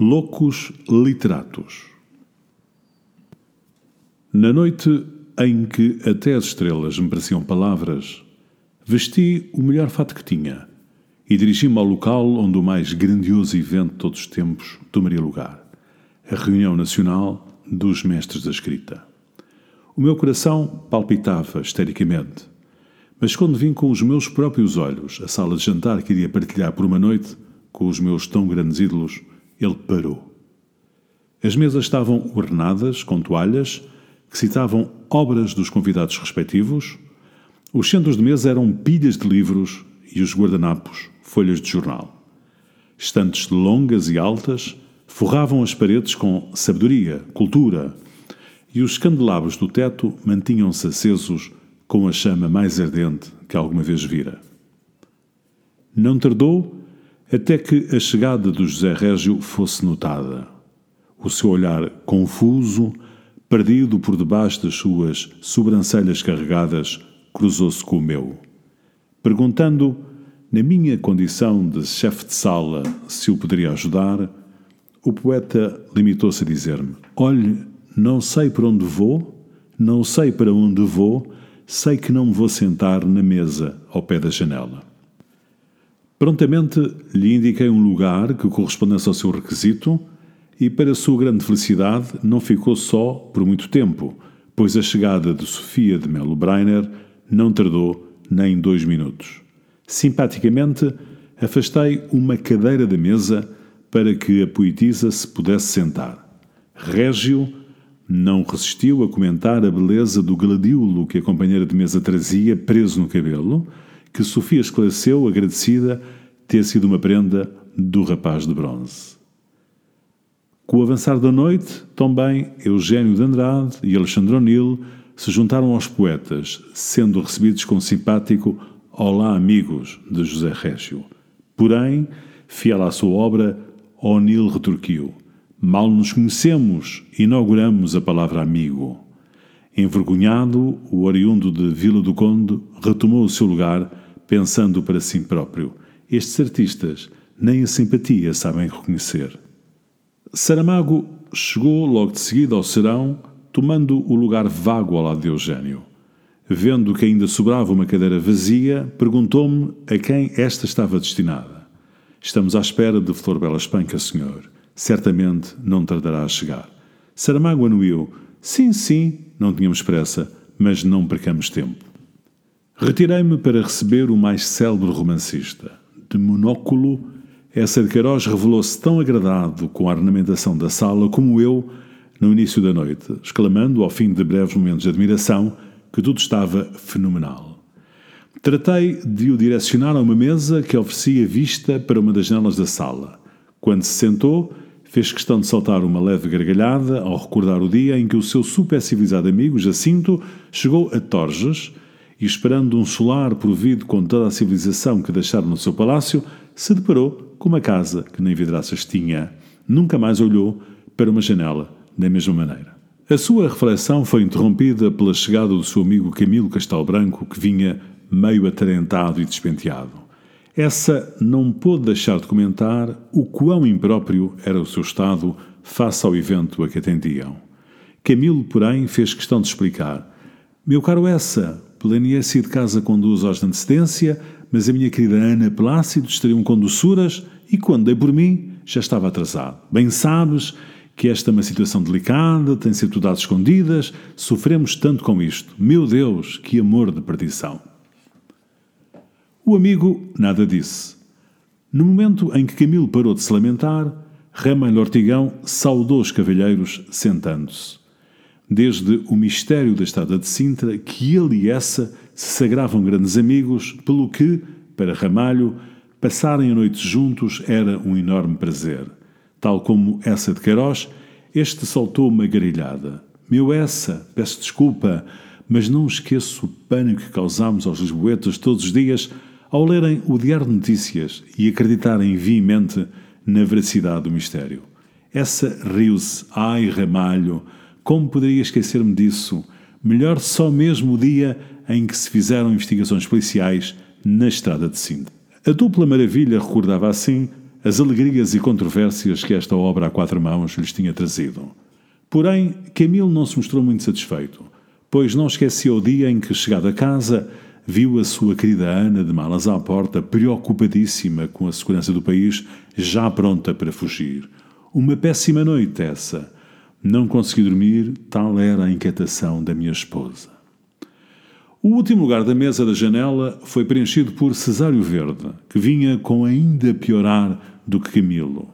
Loucos Literatos Na noite em que até as estrelas me pareciam palavras, vesti o melhor fato que tinha e dirigi-me ao local onde o mais grandioso evento de todos os tempos tomaria lugar a reunião nacional dos mestres da escrita. O meu coração palpitava histericamente, mas quando vim com os meus próprios olhos a sala de jantar que iria partilhar por uma noite com os meus tão grandes ídolos, ele parou. As mesas estavam ornadas com toalhas que citavam obras dos convidados respectivos, os centros de mesa eram pilhas de livros e os guardanapos folhas de jornal. Estantes longas e altas forravam as paredes com sabedoria, cultura, e os candelabros do teto mantinham-se acesos com a chama mais ardente que alguma vez vira. Não tardou até que a chegada do José Régio fosse notada. O seu olhar confuso, perdido por debaixo das suas sobrancelhas carregadas, cruzou-se com o meu. Perguntando, na minha condição de chefe de sala, se o poderia ajudar, o poeta limitou-se a dizer-me: Olhe, não sei para onde vou, não sei para onde vou, sei que não me vou sentar na mesa ao pé da janela. Prontamente lhe indiquei um lugar que correspondesse ao seu requisito e, para sua grande felicidade, não ficou só por muito tempo, pois a chegada de Sofia de Melo Breiner não tardou nem dois minutos. Simpaticamente, afastei uma cadeira da mesa para que a poetisa se pudesse sentar. Régio não resistiu a comentar a beleza do gladiolo que a companheira de mesa trazia preso no cabelo, que Sofia esclareceu, agradecida, ter sido uma prenda do rapaz de bronze. Com o avançar da noite, também Eugênio de Andrade e Alexandre O'Neill se juntaram aos poetas, sendo recebidos com simpático Olá, amigos de José Régio. Porém, fiel à sua obra, O'Neill retorquiu: Mal nos conhecemos, inauguramos a palavra amigo. Envergonhado, o oriundo de Vila do Conde retomou o seu lugar, pensando para si próprio: estes artistas nem a simpatia sabem reconhecer. Saramago chegou logo de seguida ao serão, tomando o lugar vago ao lado de Eugênio. Vendo que ainda sobrava uma cadeira vazia, perguntou-me a quem esta estava destinada. Estamos à espera de Flor Bela Espanca, senhor certamente não tardará a chegar. Saramago anuiu: Sim, sim, não tínhamos pressa, mas não percamos tempo. Retirei-me para receber o mais célebre romancista. De monóculo, essa de Queiroz revelou-se tão agradado com a ornamentação da sala como eu no início da noite, exclamando, ao fim de breves momentos de admiração, que tudo estava fenomenal. Tratei de o direcionar a uma mesa que oferecia vista para uma das janelas da sala. Quando se sentou, Fez questão de saltar uma leve gargalhada ao recordar o dia em que o seu super civilizado amigo, Jacinto, chegou a Torges e, esperando um solar provido com toda a civilização que deixara no seu palácio, se deparou com uma casa que nem vidraças tinha. Nunca mais olhou para uma janela da mesma maneira. A sua reflexão foi interrompida pela chegada do seu amigo Camilo Castelo Branco, que vinha meio atarentado e despenteado. Essa não pôde deixar de comentar o quão impróprio era o seu estado face ao evento a que atendiam. Camilo, porém, fez questão de explicar. Meu caro essa, planeei-se de casa com duas horas de antecedência, mas a minha querida Ana Plácido estariam com doçuras e quando dei por mim, já estava atrasado. Bem sabes que esta é uma situação delicada, tem sido tudo às escondidas, sofremos tanto com isto. Meu Deus, que amor de perdição! O amigo nada disse. No momento em que Camilo parou de se lamentar, Ramalho Ortigão saudou os cavalheiros sentando-se. Desde o mistério da estada de Sintra, que ele e essa se sagravam grandes amigos, pelo que, para Ramalho, passarem a noite juntos era um enorme prazer. Tal como essa de Queiroz, este soltou uma garilhada. Meu essa, peço desculpa, mas não esqueço o pânico que causámos aos lisboetas todos os dias ao lerem o Diário de Notícias e acreditarem viamente na veracidade do mistério. Essa riu-se, ai Ramalho, como poderia esquecer-me disso? Melhor só mesmo o dia em que se fizeram investigações policiais na estrada de Sintra. A dupla maravilha recordava assim as alegrias e controvérsias que esta obra a quatro mãos lhes tinha trazido. Porém, Camilo não se mostrou muito satisfeito, pois não esquecia o dia em que, chegado a casa, viu a sua querida Ana de malas à porta, preocupadíssima com a segurança do país, já pronta para fugir. Uma péssima noite essa. Não consegui dormir, tal era a inquietação da minha esposa. O último lugar da mesa da janela foi preenchido por Cesário Verde, que vinha com ainda piorar do que Camilo.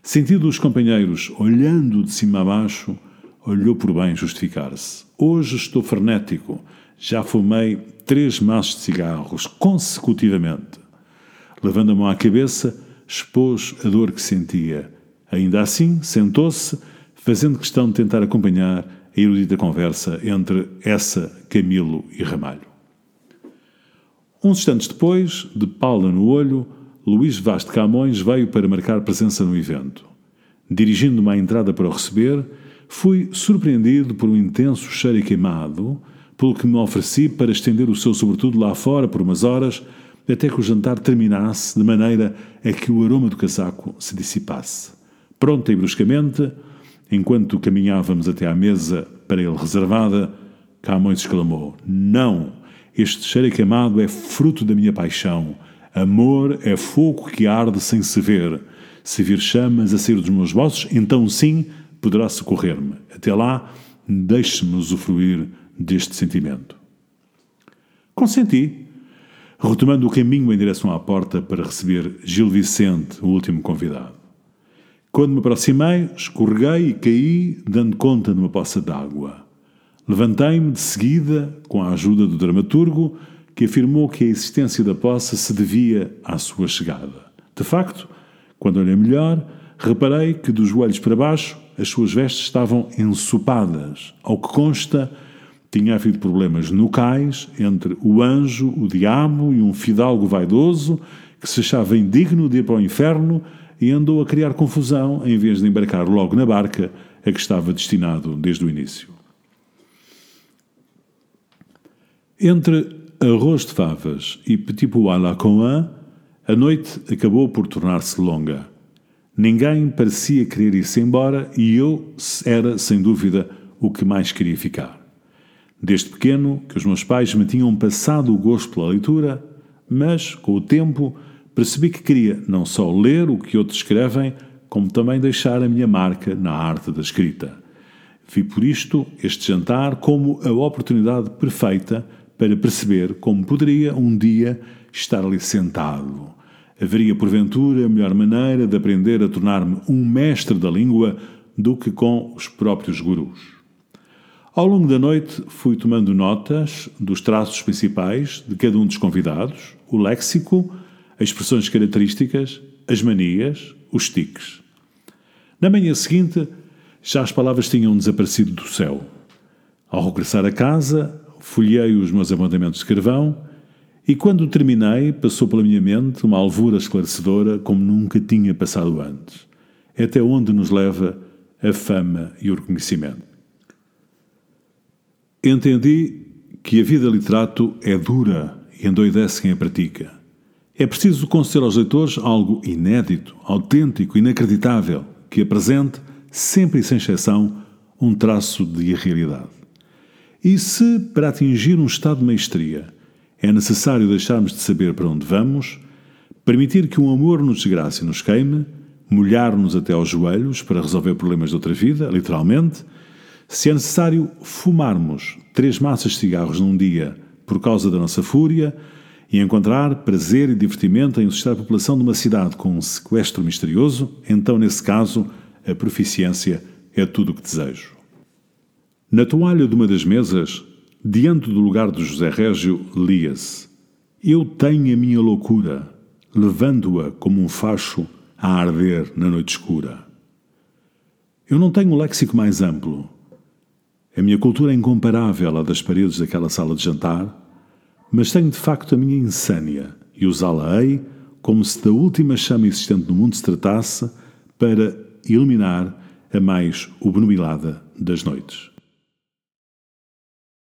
Sentido os companheiros olhando de cima a baixo, olhou por bem justificar-se. Hoje estou frenético. Já fumei três maços de cigarros consecutivamente. Levando a mão à cabeça, expôs a dor que sentia. Ainda assim, sentou-se, fazendo questão de tentar acompanhar a erudita conversa entre essa, Camilo e Ramalho. Uns instantes depois, de Paula no olho, Luís Vaz de Camões veio para marcar presença no evento. Dirigindo-me à entrada para o receber, fui surpreendido por um intenso cheiro queimado, pelo que me ofereci para estender o seu sobretudo lá fora por umas horas, até que o jantar terminasse de maneira a que o aroma do casaco se dissipasse. Pronta e bruscamente, Enquanto caminhávamos até à mesa para ele reservada, Camões exclamou: Não! Este cheiro queimado é fruto da minha paixão. Amor é fogo que arde sem se ver. Se vir chamas a sair dos meus bolsos, então sim poderá socorrer-me. Até lá, deixe-me usufruir deste sentimento. Consenti, retomando o caminho em direção à porta para receber Gil Vicente, o último convidado. Quando me aproximei, escorreguei e caí, dando conta de uma poça d'água. Levantei-me de seguida, com a ajuda do dramaturgo, que afirmou que a existência da poça se devia à sua chegada. De facto, quando olhei melhor, reparei que dos joelhos para baixo as suas vestes estavam ensopadas. Ao que consta, tinha havido problemas nucais entre o anjo, o diabo e um fidalgo vaidoso que se achava indigno de ir para o inferno e andou a criar confusão em vez de embarcar logo na barca a que estava destinado desde o início. Entre arroz de favas e petit pois à la coin, a noite acabou por tornar-se longa. Ninguém parecia querer ir-se embora e eu era, sem dúvida, o que mais queria ficar. Desde pequeno que os meus pais me tinham passado o gosto pela leitura, mas, com o tempo, percebi que queria não só ler o que outros escrevem, como também deixar a minha marca na arte da escrita. Vi por isto este jantar como a oportunidade perfeita para perceber como poderia um dia estar ali sentado. Haveria, porventura, melhor maneira de aprender a tornar-me um mestre da língua do que com os próprios gurus. Ao longo da noite fui tomando notas dos traços principais de cada um dos convidados, o léxico, expressões características, as manias, os tiques. Na manhã seguinte, já as palavras tinham desaparecido do céu. Ao regressar a casa, folhei os meus apontamentos de carvão e, quando terminei, passou pela minha mente uma alvura esclarecedora como nunca tinha passado antes. É até onde nos leva a fama e o reconhecimento. Entendi que a vida literato é dura e endoidece quem a pratica. É preciso conceder aos leitores algo inédito, autêntico, inacreditável, que apresente, sempre e sem exceção, um traço de irrealidade. E se, para atingir um estado de maestria, é necessário deixarmos de saber para onde vamos, permitir que um amor nos desgrace e nos queime, molhar-nos até aos joelhos para resolver problemas de outra vida, literalmente, se é necessário fumarmos três massas de cigarros num dia por causa da nossa fúria, e encontrar prazer e divertimento em assustar a população de uma cidade com um sequestro misterioso, então, nesse caso, a proficiência é tudo o que desejo. Na toalha de uma das mesas, diante do lugar de José Régio, lia-se: Eu tenho a minha loucura, levando-a como um facho a arder na noite escura. Eu não tenho um léxico mais amplo. A minha cultura é incomparável à das paredes daquela sala de jantar mas tenho de facto a minha insânia e usá-la-ei como se da última chama existente no mundo se tratasse para iluminar a mais obnubilada das noites.